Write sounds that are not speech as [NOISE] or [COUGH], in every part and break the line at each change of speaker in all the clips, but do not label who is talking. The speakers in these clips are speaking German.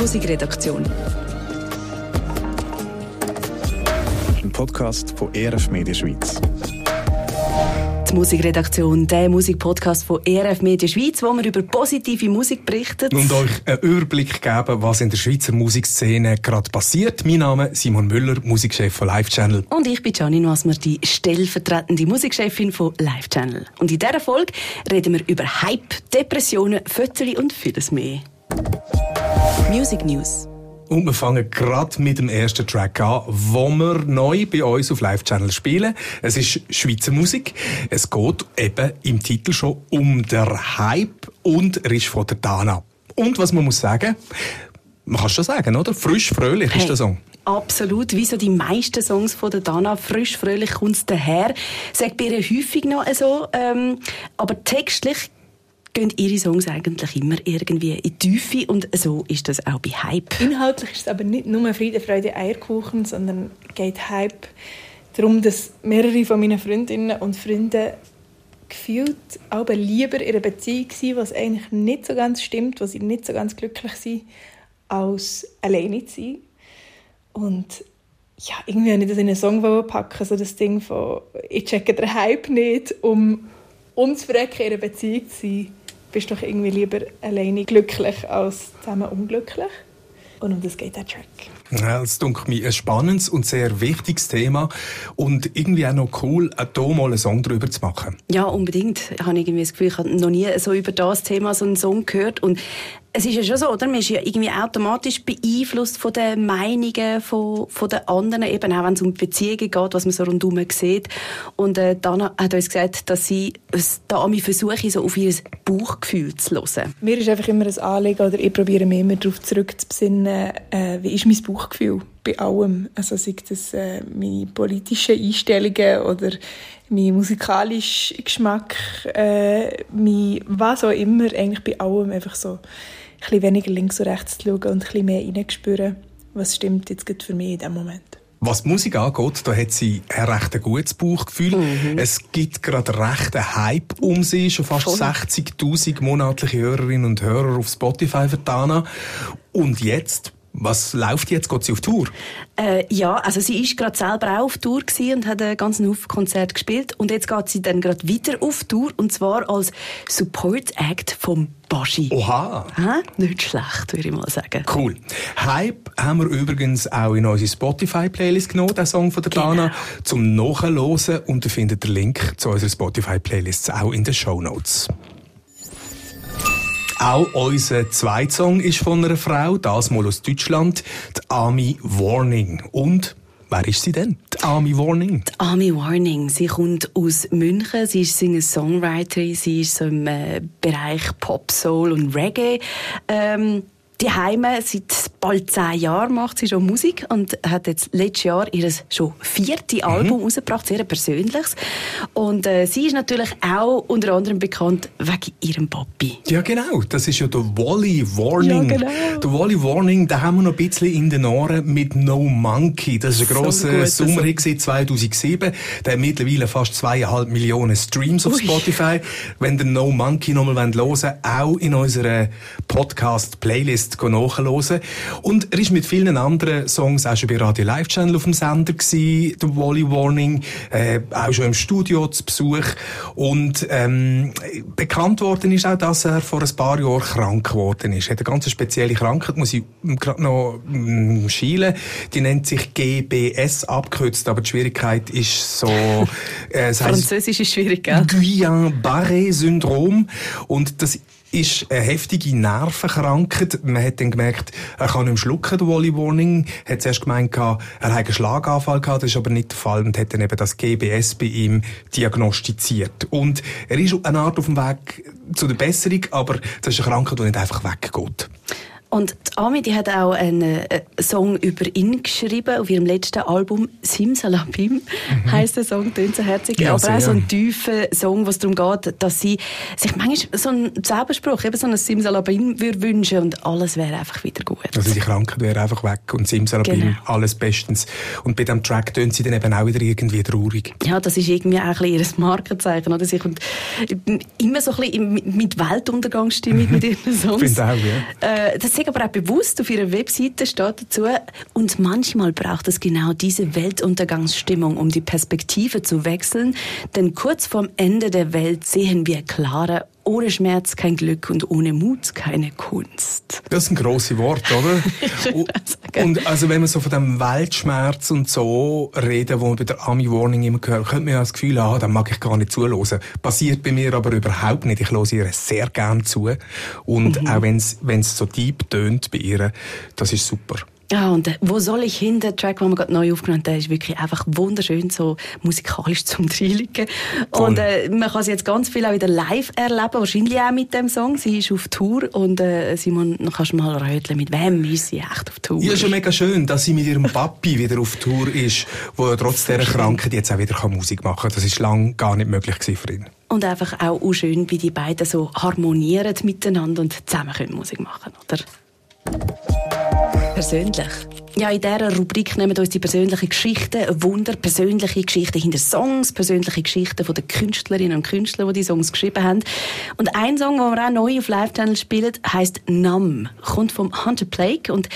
Musikredaktion.
Ein Podcast von ERF Media Schweiz.
Die Musikredaktion, der Musikpodcast von ERF Media Schweiz, wo wir über positive Musik berichten.
Und euch einen Überblick geben, was in der Schweizer Musikszene gerade passiert. Mein Name ist Simon Müller, Musikchef von Live Channel.
Und ich bin Janine Wasmer, die stellvertretende Musikchefin von Live Channel. Und in dieser Folge reden wir über Hype, Depressionen, Fötterli und vieles mehr. Music News.
Und wir fangen gerade mit dem ersten Track an, wo wir neu bei uns auf Live Channel spielen. Es ist Schweizer Musik. Es geht eben im Titel schon um der Hype und er ist von der Dana. Und was man muss sagen, man kann schon sagen, oder? Frisch, fröhlich
Hey.
ist der Song.
Absolut, wie so die meisten Songs von der Dana, frisch, fröhlich kommt es daher. Sagt bei ihr häufig noch so, ähm, aber textlich gehen ihre Songs eigentlich immer irgendwie in die Tiefe und so ist das auch bei Hype.
Inhaltlich ist es aber nicht nur Friede, Freude, Eierkuchen, sondern geht Hype darum, dass mehrere von meinen Freundinnen und Freunden gefühlt aber lieber in einer Beziehung sind, was eigentlich nicht so ganz stimmt, wo sie nicht so ganz glücklich sind, als alleine zu sein. Und ja, irgendwie habe ich das in einen Song packen, so das Ding von «Ich checke den Hype nicht, um unzufrecken in einer Beziehung zu sein, bist doch irgendwie lieber alleine glücklich als zusammen unglücklich.» Und um das geht der Track.
Ja, das dunkelt mir ein spannendes und sehr wichtiges Thema und irgendwie auch noch cool, hier mal einen Song drüber zu machen.
Ja, unbedingt. Ich habe irgendwie das Gefühl, ich habe noch nie so über das Thema so einen Song gehört. Und es ist ja schon so, oder? Man ist ja irgendwie automatisch beeinflusst von den Meinungen von, von den anderen, eben auch wenn es um Beziehungen geht, was man so rundherum sieht. Und äh, Dana hat uns gesagt, dass sie es da an versuche, so auf ihr Bauchgefühl zu hören.
Mir ist einfach immer ein Anliegen, oder ich probiere mich immer darauf zurückzubesinnen, äh, wie ist mein Bauchgefühl bei allem. Also sei das äh, meine politischen Einstellungen oder mein musikalischer Geschmack, äh, mein, was auch immer, eigentlich bei allem einfach so bisschen weniger links und rechts zu schauen und ein bisschen mehr reinzuspüren, was stimmt jetzt gerade für mich in diesem Moment.
Was die Musik angeht, da hat sie ein recht gutes Bauchgefühl. Es gibt gerade recht einen Hype um sie, schon fast
Voll.
60'000 monatliche Hörerinnen und Hörer auf Spotify Dana. Und jetzt, was läuft jetzt? Geht sie auf Tour?
Äh, ja, also sie ist gerade selber auch auf Tour und hat einen ganzen Haufen Konzert gespielt. Und jetzt geht sie dann gerade wieder auf Tour und zwar als Support Act vom Baschi.
Oha!
Hä? Nicht schlecht, würde ich mal sagen.
Cool. Hype haben wir übrigens auch in unsere Spotify-Playlist genommen, den Song von der Dana,
Genau.
zum Nachhören. Und ihr findet den Link zu unserer Spotify-Playlist auch in den Show Notes. Auch unser zweiter Song ist von einer Frau, das mal aus Deutschland, die Ami Warning. Und wer ist sie denn? Die Ami Warning.
Ami Warning, sie kommt aus München, sie ist Singer-Songwriterin, sie ist so im äh, Bereich Pop, Soul und Reggae. Ähm, die Heime seit bald zehn Jahren macht sie schon Musik und hat jetzt letztes Jahr ihr schon vierte Album rausgebracht, sehr persönliches. Und äh, sie ist natürlich auch unter anderem bekannt wegen ihrem Papi.
Ja, genau. Das ist ja der Wally Warning.
Ja, genau.
Der Wally Warning, den haben wir noch ein bisschen in den Ohren mit No Monkey. Das ist ein
So
grosser
guter
Sommerhit gewesen, 2007. Der hat mittlerweile fast zweieinhalb Millionen Streams auf
Ui.
Spotify. Wenn ihr No Monkey nochmal hören wollt, auch in unserer Podcast-Playlist nachhören. Und er ist mit vielen anderen Songs auch schon bei Radio Live Channel auf dem Sender gewesen, der Wally Warning, äh, auch schon im Studio zu Besuch. Und ähm, bekannt worden ist auch, dass er vor ein paar Jahren krank geworden ist. Er hat eine ganz spezielle Krankheit, muss ich gerade noch mm, schielen. Die nennt sich GBS abgekürzt, aber die Schwierigkeit ist so... Äh, [LAUGHS]
Französisch ist schwierig, gell?
Guillain-Barré-Syndrom. Und das ist eine heftige Nervenkrankheit. Man hat dann gemerkt, er kann nicht mehr schlucken, der Wally Warning. Hat zuerst gemeint, er hat einen Schlaganfall gehabt, das ist aber nicht der Fall und hat dann eben das GBS bei ihm diagnostiziert. Und er ist eine Art auf dem Weg zu der Besserung, aber das ist eine Krankheit, die nicht einfach weggeht.
Und die Ami, die hat auch einen äh, Song über ihn geschrieben auf ihrem letzten Album Simsalabim heisst der Song, tönt so herzig,
Ja,
aber
sehr.
auch so ein tiefer Song, was darum geht, dass sie sich manchmal so einen Zauberspruch, eben so ein Simsalabim würde wünschen und alles wäre einfach wieder gut.
Also die Krankheit wäre einfach weg und Simsalabim,
Genau.
alles bestens. Und bei diesem Track tönt sie dann eben auch wieder irgendwie traurig.
Ja, das ist irgendwie auch ein bisschen ihr Markenzeichen, oder? Sie kommt immer so ein bisschen mit Weltuntergangsstimmung mit ihren Songs.
Finde auch, ja.
Äh, Sie aber auch bewusst auf ihrer Webseite steht dazu, und manchmal braucht es genau diese Weltuntergangsstimmung, um die Perspektive zu wechseln, denn kurz vorm Ende der Welt sehen wir klarer ohne Schmerz kein Glück und ohne Mut keine Kunst.
Das sind grosse Worte, oder? [LAUGHS] und also wenn man so von dem Weltschmerz und so reden, wo man bei der Ami Warning immer gehört, könnte man ja das Gefühl haben, ah, da mag ich gar nicht zuhören. Passiert bei mir aber überhaupt nicht. Ich höre ihr sehr gern zu. Und mhm. auch wenn es so deep tönt bei ihr, das ist super.
Ja, und äh, wo soll ich hin? Der Track, den wir gerade neu aufgenommen haben, der ist wirklich einfach wunderschön, so musikalisch [LAUGHS] zum Dreiliegen. Und äh, man kann sie jetzt ganz viel auch wieder live erleben, wahrscheinlich auch mit dem Song. Sie ist auf Tour und äh, Simon, dann kannst du mal röteln, mit wem ist sie echt auf Tour?
Ja, ist schon mega schön, dass sie mit ihrem Papi wieder auf Tour ist, wo trotz dieser Krankheit jetzt auch wieder Musik machen kann. Das ist lange gar nicht möglich für ihn.
Und einfach auch schön, wie die beiden so harmonieren miteinander und zusammen können Musik machen, oder? Persönlich. Ja, in dieser Rubrik nehmen wir uns die persönlichen Geschichten, Wunder, persönliche Geschichten hinter Songs, persönliche Geschichten von den Künstlerinnen und Künstlern, die die Songs geschrieben haben. Und ein Song, den wir auch neu auf Live-Channel spielen, heisst Numb, kommt vom Hunter Plague und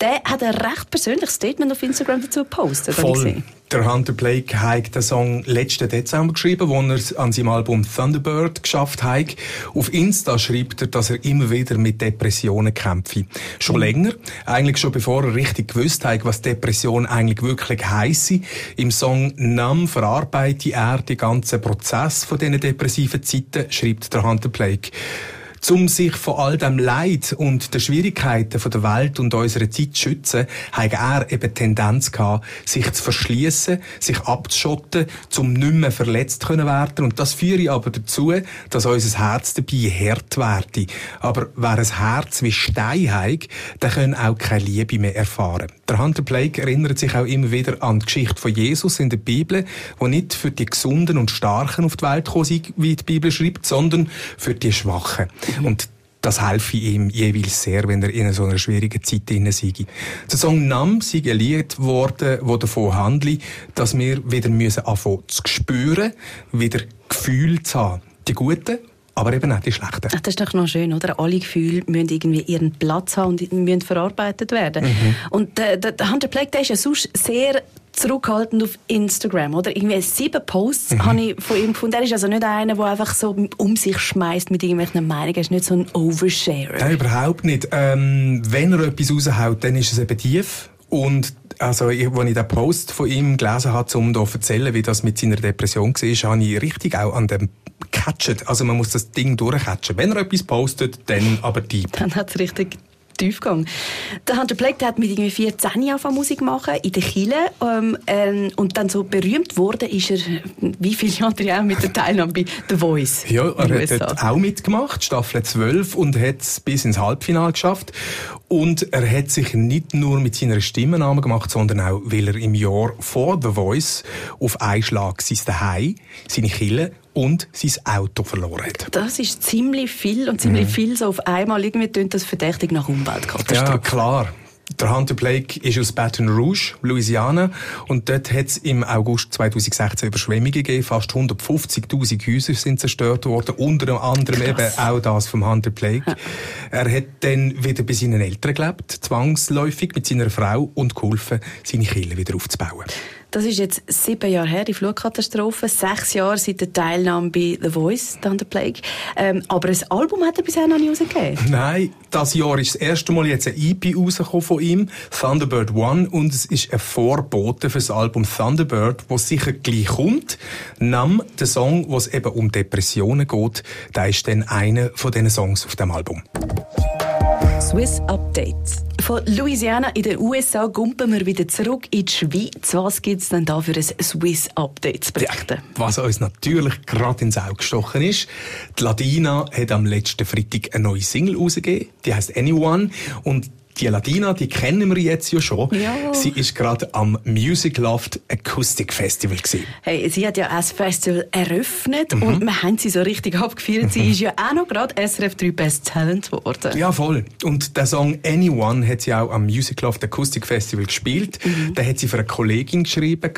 der hat ein recht persönliches Statement auf Instagram dazu gepostet.
Voll. Der Hunter Blake hat den Song letzten Dezember geschrieben, wo er an seinem Album Thunderbird geschafft hat. Auf Insta schreibt er, dass er immer wieder mit Depressionen kämpfe. Schon mhm. länger, eigentlich schon bevor er richtig gewusst hat, was Depression eigentlich wirklich heisse. Im Song Numb verarbeitet er den ganzen Prozess von diesen depressiven Zeiten, schreibt der Hunter Blake um sich von all dem Leid und den Schwierigkeiten der Welt und unserer Zeit zu schützen, hat er eben Tendenz gehabt, sich zu verschließen, sich abzuschotten, um nicht mehr verletzt zu werden. Und das führt aber dazu, dass unser Herz dabei hart werde. Aber wer ein Herz wie Stein hat, der kann auch keine Liebe mehr erfahren. Der Hunter Blake erinnert sich auch immer wieder an die Geschichte von Jesus in der Bibel, wo nicht für die Gesunden und Starken auf die Welt gekommen sind, wie die Bibel schreibt, sondern für die Schwachen. Und das helfe ihm jeweils sehr, wenn er in so einer schwierigen Zeit drin sei. Der Song Nam sei ein Lied geworden, das davon handelt, dass wir wieder müssen anfangen zu spüren, wieder Gefühle zu haben. Die guten aber eben auch die schlechten.
Ach, das ist doch noch schön, oder? Alle Gefühle müssen irgendwie ihren Platz haben und müssen verarbeitet werden. Mhm. Und der, der Hunter Plague, der ist ja sonst sehr zurückhaltend auf Instagram, oder? Irgendwie sieben Posts mhm. habe ich von ihm gefunden. Er ist also nicht einer, der einfach so um sich schmeißt mit irgendwelchen Meinungen. Er ist nicht so ein Oversharer.
Nein, überhaupt nicht. Ähm, wenn er etwas raushaut, dann ist es eben tief. Und also, als ich den Post von ihm gelesen habe, um da zu erzählen, wie das mit seiner Depression war, habe ich richtig auch an dem catchen. Also man muss das Ding durchcatchen. Wenn er etwas postet, dann aber deep.
Dann hat es richtig Tiefgang. Der Hunter Blake der hat mit irgendwie 14 angefangen Musik machen in der Kille ähm, ähm, und dann so berühmt wurde ist er wie viele Jahre auch mit der Teilnahme bei The Voice.
Ja, er hat dort auch mitgemacht, Staffel 12 und hat es bis ins Halbfinale geschafft und er hat sich nicht nur mit seiner Stimme Namen gemacht, sondern auch, weil er im Jahr vor The Voice auf einen Schlag sein Zuhause, seine Kille und sein Auto verloren hat.
Das ist ziemlich viel und ziemlich mhm. viel so auf einmal. Irgendwie tönt das verdächtig nach Umweltkatastrophe.
Ja, klar. Der Hunter Blake ist aus Baton Rouge, Louisiana, und dort hat es im August 2016 Überschwemmungen gegeben. Fast 150.000 Häuser sind zerstört worden, unter anderem Krass. eben auch das vom Hunter Blake. Ja. Er hat dann wieder bei seinen Eltern gelebt, zwangsläufig mit seiner Frau und geholfen, seine Kinder wieder aufzubauen.
Das ist jetzt sieben Jahre her, die Flugkatastrophe. Sechs Jahre seit der Teilnahme bei The Voice, Thunder Plague. Ähm, aber ein Album hat er bisher noch nicht rausgegeben.
Nein, das Jahr ist das erste Mal jetzt ein EP rausgekommen von ihm, Thunderbird One, und es ist ein Vorbote für das Album Thunderbird, das sicher gleich kommt. Nam, der Song, wo es eben um Depressionen geht, der ist dann einer von diesen Songs auf dem Album.
Swiss Updates. Von Louisiana in den USA gumpen wir wieder zurück in die Schweiz. Was gibt es denn da für ein Swiss Update zu berichten? Ja,
was uns natürlich gerade ins Auge gestochen ist, die Ladina hat am letzten Freitag eine neue Single rausgegeben. Die heißt Anyone. Und die Ladina, die kennen wir jetzt ja schon. Ja. Sie ist gerade am Music Loft Acoustic Festival gewesen.
Hey, sie hat ja das Festival eröffnet mhm. und wir haben sie so richtig abgefeiert. Sie ist ja auch noch gerade SRF 3 Best Talent geworden.
Ja, voll. Und der Song Anyone hat sie auch am Music Loft Acoustic Festival gespielt. Mhm. Den hat sie für eine Kollegin geschrieben,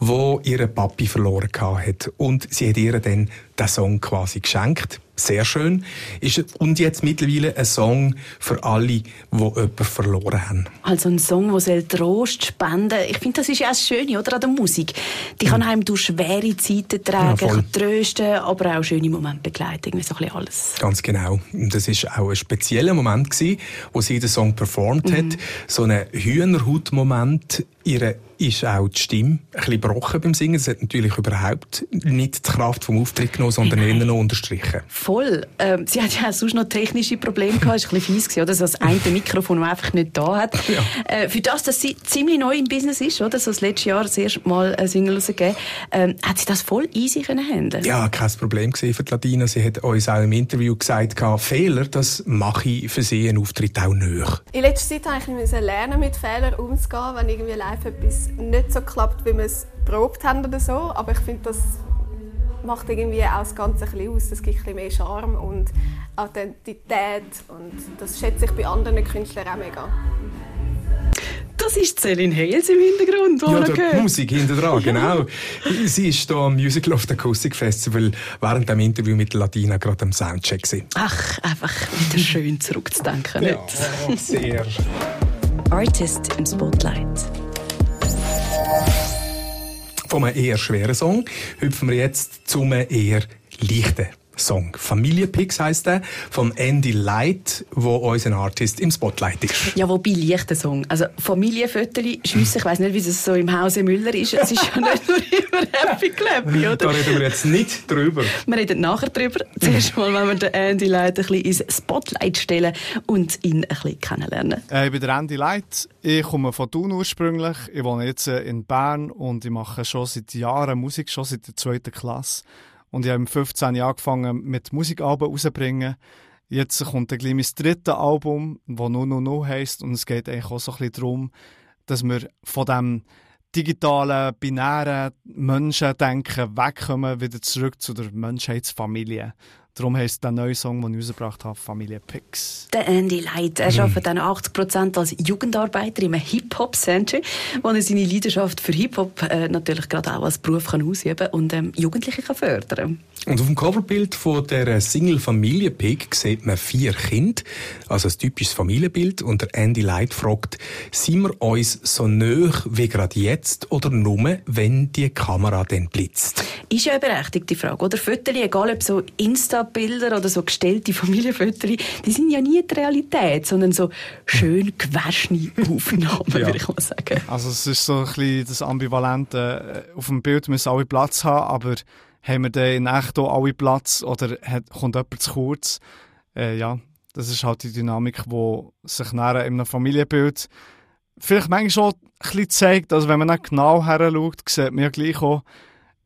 die ihren Papi verloren hat. Und sie hat ihr dann den Song quasi geschenkt. Sehr schön. Ist, und jetzt mittlerweile ein Song für alle, die jemanden verloren haben.
Also ein Song, der Trost spenden Ich finde, das ist ja das Schöne oder, an der Musik. Die kann einem durch schwere Zeiten tragen, ja, trösten, aber auch schöne Momente begleiten. Irgendwie so ein bisschen alles.
Ganz genau. Und das war auch ein spezieller Moment, gewesen, wo sie den Song performt mhm. hat. So ein Hühnerhaut-Moment. Ihre ist auch die Stimme ein bisschen gebrochen beim Singen. Das hat natürlich überhaupt nicht die Kraft vom Auftritt genommen, sondern eher noch unterstrichen.
Voll. Ähm, sie hat ja auch sonst noch technische Probleme gehabt. Das war ein bisschen fies, oder? So das eine Mikrofon, einfach nicht da hat. [LAUGHS] Ja. Äh, für das, dass sie ziemlich neu im Business ist, oder? So das letzte Jahr das erste Mal ein Single rausgegeben, ähm, hat sie das voll easy können handeln
Ja, kein Problem für die Ladina. Sie hat uns auch im Interview gesagt, Fehler, das mache ich für sie einen Auftritt auch nicht.
In letzter Zeit musste ich lernen, mit Fehlern umzugehen, wenn irgendwie live etwas nicht so klappt, wie wir es probt haben oder so. Aber ich finde, das macht irgendwie auch das Ganze ein bisschen aus. Es gibt ein bisschen mehr Charme und Authentität und das schätze ich bei anderen Künstlern auch mega.
Das ist Celine Hales im Hintergrund,
Ja, die Musik hinter dran, [LAUGHS] genau. Sie ist hier am Musical of the Acoustic Festival während dem Interview mit Latina gerade am Soundcheck. Gewesen.
Ach, einfach wieder schön zurückzudenken.
Ja, sehr. [LAUGHS]
Artist im Spotlight.
Einem eher schweren Song hüpfen wir jetzt zu einem eher leichten Song. Familienpix heisst der, von Andy Light, wo unser Artist im Spotlight ist.
Ja, wobei leichter Song. Also Familienfotos schiessen, ich weiss nicht, wie es so im Hause Müller ist. Es ist ja [LAUGHS] nicht nur immer Happy Clappy, oder?
Da reden wir jetzt nicht drüber.
Wir reden nachher drüber. Zuerst mal, wenn wir den Andy Light ein bisschen ins Spotlight stellen und ihn ein bisschen kennenlernen.
Äh, ich bin der Andy Light. Ich komme von Thun ursprünglich. Ich wohne jetzt äh, in Bern und ich mache schon seit Jahren Musik, schon seit der zweiten Klasse. Und ich habe mit 15 Jahren angefangen mit Musikalben rauszubringen. Jetzt kommt ein mein drittes Album, das «No No No» heisst. Und es geht eigentlich auch so ein bisschen darum, dass wir von dem digitalen, binären Menschendenken wegkommen, wieder zurück zu der Menschheitsfamilie. Darum heisst der neue Song, den ich rausgebracht habe, Familie Pix.
Der Andy Light, er mhm. arbeitet dann 80% als Jugendarbeiter im Hip-Hop-Center, wo er seine Leidenschaft für Hip-Hop äh, natürlich gerade auch als Beruf kann ausüben kann und ähm, Jugendliche kann fördern
und auf dem Coverbild von der Single Familie Pig sieht man vier Kinder, also ein typisches Familienbild. Und der Andy Light fragt, sind wir uns so nöch wie gerade jetzt oder nur, wenn die Kamera dann blitzt?
Ist ja eine berechtigte Frage, oder? Fotos, egal ob so Insta-Bilder oder so gestellte [LAUGHS] Familienfotos, die sind ja nie die Realität, sondern so schön gewaschene Aufnahmen, ja. würde ich mal sagen.
Also es ist so ein bisschen das Ambivalente. Auf dem Bild müssen alle Platz haben, aber haben wir dann in echt auch alle Platz oder hat, kommt jemand zu kurz? Äh, ja, das ist halt die Dynamik, die sich nachher in einem Familienbild vielleicht manchmal schon ein bisschen zeigt. Also wenn man nicht genau her schaut, sieht man ja gleich auch,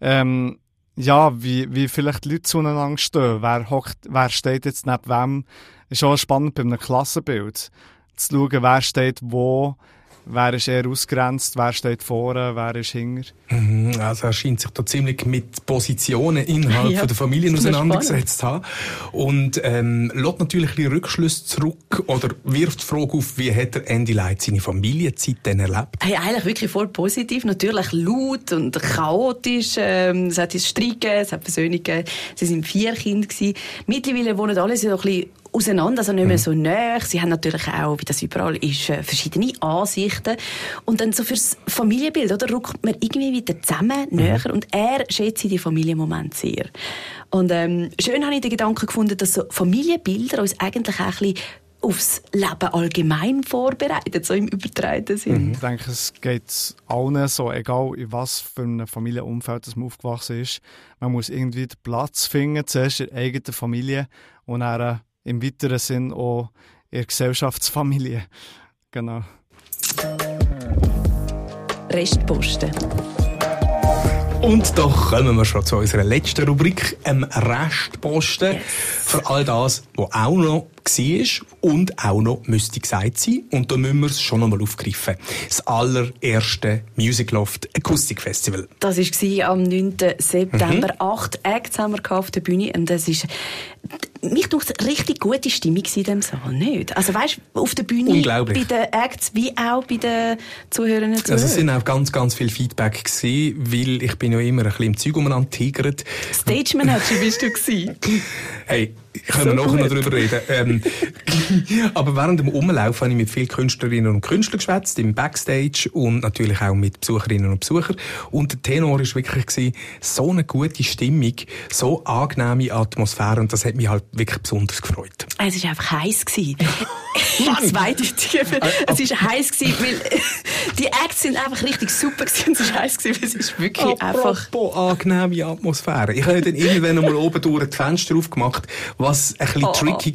ähm, ja, wie, wie vielleicht Leute zueinander stehen. Wer, hockt, wer steht jetzt neben wem? Ist auch spannend bei einem Klassenbild. Zu schauen, wer steht wo, wer ist eher ausgrenzt, wer steht vorne, wer ist hinter.
Mhm, also er scheint sich da ziemlich mit Positionen innerhalb [LAUGHS] ja, der Familien auseinandergesetzt zu haben. Und ähm, lässt natürlich ein bisschen Rückschlüsse zurück oder wirft die Frage auf, wie hat der Andy Light seine Familienzeit denn erlebt?
Hey, eigentlich wirklich voll positiv, natürlich laut und chaotisch. Ähm, es hat Streit gegeben, es hat Versöhnung gegeben. Sie waren vier Kinder. Gewesen. Mittlerweile wohnen alle so ein bisschen auseinander, also nicht mehr mhm. so nah. Sie haben natürlich auch, wie das überall ist, äh, verschiedene Ansichten. Und dann so fürs Familienbild, oder, rückt man irgendwie wieder zusammen, mhm. näher. Und er schätzt die Familienmomente sehr. Und ähm, schön habe ich den Gedanken gefunden, dass so Familienbilder uns eigentlich auch ein bisschen aufs Leben allgemein vorbereitet, so im übertreibenden Sinn.
Mhm. Ich denke, es geht allen so, egal in was für einem Familienumfeld man aufgewachsen ist. Man muss irgendwie den Platz finden, zuerst in der eigenen Familie und dann im weiteren Sinn auch ihre Gesellschaftsfamilie. Genau.
Restposten.
Und doch kommen wir schon zu unserer letzten Rubrik, dem Restposten. Yes. Für all das, was auch noch war und auch noch müsste gesagt sein. Und da müssen wir es schon noch mal aufgreifen. Das allererste Music Loft Acoustic Festival.
Das war am 9. September. Mhm. Acht Acts haben wir auf der Bühne. Und das ist mich durch richtig gute Stimmung in diesem Saal, nicht? Also weißt, auf der Bühne, bei den Acts wie auch bei den Zuhörern und
Also es sind auch ganz, ganz viel Feedback gewesen, weil ich bin ja immer ein bisschen im Zeug umeinander tigert.
Stage Manager bist du gewesen.
hey, können wir
So
nachher noch
gut.
drüber reden. Ähm, [LAUGHS] aber während dem Umlauf habe ich mit vielen Künstlerinnen und Künstlern geschwätzt, im Backstage und natürlich auch mit Besucherinnen und Besuchern. Und der Tenor war wirklich gewesen, so eine gute Stimmung, so angenehme Atmosphäre und das hat mich halt wirklich besonders gefreut.
Es war einfach heiß. gewesen. [LAUGHS] [LAUGHS] Zweideutig. Es war heiß, gewesen, weil die Acts sind einfach richtig super gewesen. Es war heiß, gewesen, weil es ist wirklich einfach...
Apropos angenehme Atmosphäre. Ich habe dann irgendwann einmal oben durch die Fenster aufgemacht, was ein bisschen
Oh.
tricky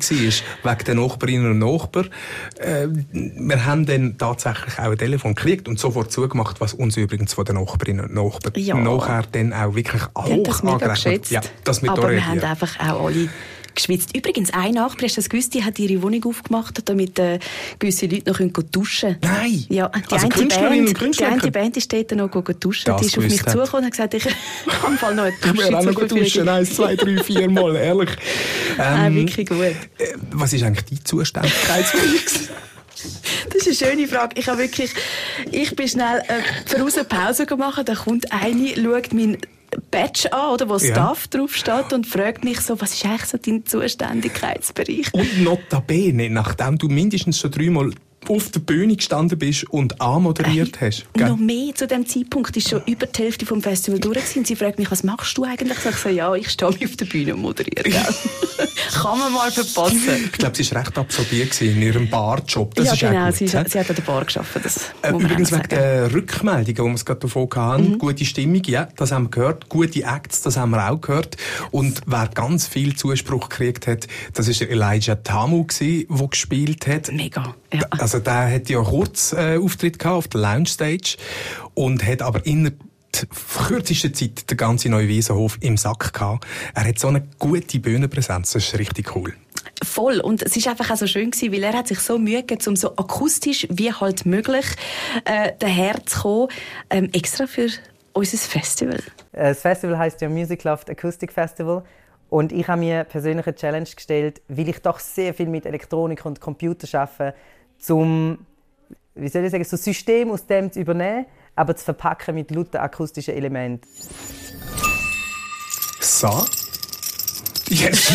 war, wegen den Nachbarinnen und Nachbarn. Äh, wir haben dann tatsächlich auch ein Telefon gekriegt und sofort zugemacht, was uns übrigens von den Nachbarinnen und Nachbarn
Ja.
nachher dann auch wirklich hoch angerechnet. Ja, das mit
Aber
der
wir haben einfach auch alle geschwitzt. Übrigens, eine Nachbarin, hast du das gewusst, die hat ihre Wohnung aufgemacht, damit äh, gewisse Leute noch können duschen können.
Nein!
Ja, die
Also
eine
Künstlerinnen und
Band, die
Künstler
eine
können-
Band ist dort noch duschen.
Das
Die ist auf mich
hat.
zugekommen und hat gesagt, ich [LAUGHS] im Fall noch eine [LAUGHS]
Ich will
Dusche
auch noch duschen. Eins, zwei, drei, vier Mal, ehrlich. [LAUGHS]
Ah,
Ähm,
wirklich gut.
äh, was ist eigentlich dein Zuständigkeitsbereich?
Das ist eine schöne Frage. Ich habe wirklich, ich bin schnell äh, voraus eine Pause gemacht. Da kommt eine, schaut mein Badge an, oder, wo
Ja.
Staff drauf steht und fragt mich so, was ist eigentlich so dein Zuständigkeitsbereich?
Und notabene, nachdem du mindestens schon dreimal auf der Bühne gestanden bist und anmoderiert hast. gell?
Noch mehr zu dem Zeitpunkt ist schon über die Hälfte vom Festival durch gewesen. Sie fragt mich, was machst du eigentlich? Ich so, ja, ich stehe auf der Bühne und moderiere. [LAUGHS] Kann man mal verpassen.
Ich glaube, sie war recht absorbiert in ihrem Barjob. Das
ja,
ist
genau.
gut,
sie, sie hat an der Bar gearbeitet. Das
Äh, Übrigens wegen der Rückmeldungen, die wir es gerade davon hatten.
Mhm.
Gute Stimmung, ja, das haben wir gehört. Gute Acts, das haben wir auch gehört. Und wer ganz viel Zuspruch gekriegt hat, das ist Elijah Tamu gewesen, der gespielt hat.
Mega. Ja.
Also der hat ja kurz äh, Auftritt gehabt auf der Lounge Stage und hat aber innerhalb der kürzesten Zeit den ganzen Neuwiesenhof im Sack gehabt. Er hat so eine gute Bühnenpräsenz, das ist richtig cool.
Voll. Und es ist einfach auch so schön gewesen, weil er hat sich so Mühe gegeben, um so akustisch wie halt möglich äh, daherzukommen, ähm, extra für unser Festival.
Äh, Das Festival heißt ja Music Loft Acoustic Festival. Und ich habe mir persönlich eine Challenge gestellt, weil ich doch sehr viel mit Elektronik und Computer arbeite, zum wie soll ich sagen, so ein System aus dem zu übernehmen, aber zu verpacken mit lauter akustischen Elementen.
So. Jetzt,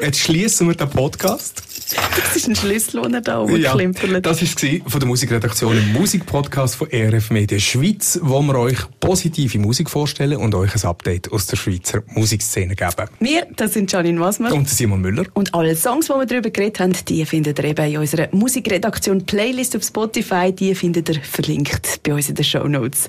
jetzt schließen wir den Podcast.
Das [LAUGHS] ist ein Schlüssel, den er da
Ja,
rumklimpert.
das war von der Musikredaktion im Musikpodcast von ERF Media Schweiz, wo wir euch positive Musik vorstellen und euch ein Update aus der Schweizer Musikszene geben.
Wir, das sind Janine Wasmer.
Und Simon Müller.
Und alle Songs, die wir darüber geredet haben, die findet ihr eben in unserer Musikredaktion Playlist auf Spotify. Die findet ihr verlinkt bei uns in den Show Notes.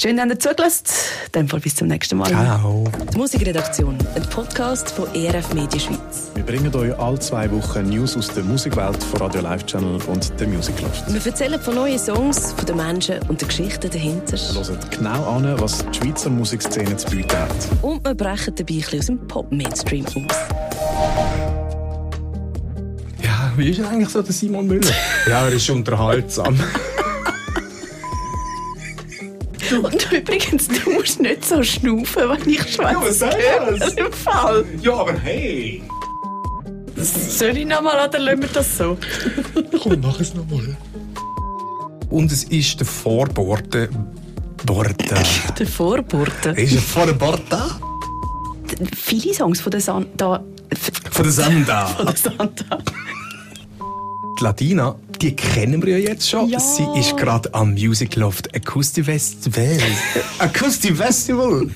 Schön, dass ihr zugelassen. In dem Fall bis zum nächsten Mal.
Ciao.
Die Musikredaktion, ein Podcast von ERF Media Schweiz.
Wir bringen euch alle zwei Wochen News aus der Musikwelt von Radio Live Channel und der Music Loft.
Wir erzählen von neuen Songs, von den Menschen und den Geschichten dahinter.
Hört genau an, was die Schweizer Musikszene zu bieten hat.
Und wir brechen dabei ein bisschen aus dem Pop-Mainstream aus.
Ja, wie ist denn eigentlich so der Simon Müller? [LAUGHS] ja, er ist unterhaltsam.
Und übrigens, du musst nicht so schnaufen, wenn ich schwätze.
was soll das?
Im Fall.
ja, aber hey!
Soll ich nochmal oder lassen wir das so? [LAUGHS]
Komm, mach es nochmal. Und es ist der Vorborte. Borda.
Der Vorboten.
ist er vor der Borda?
Viele Songs von der Santa.
Von der Sanda. [LAUGHS]
Von der Santa.
Die Latina, die kennen wir ja jetzt schon.
Ja.
Sie ist gerade am Music Loft Acoustic Festival. [LAUGHS] Acoustic Festival.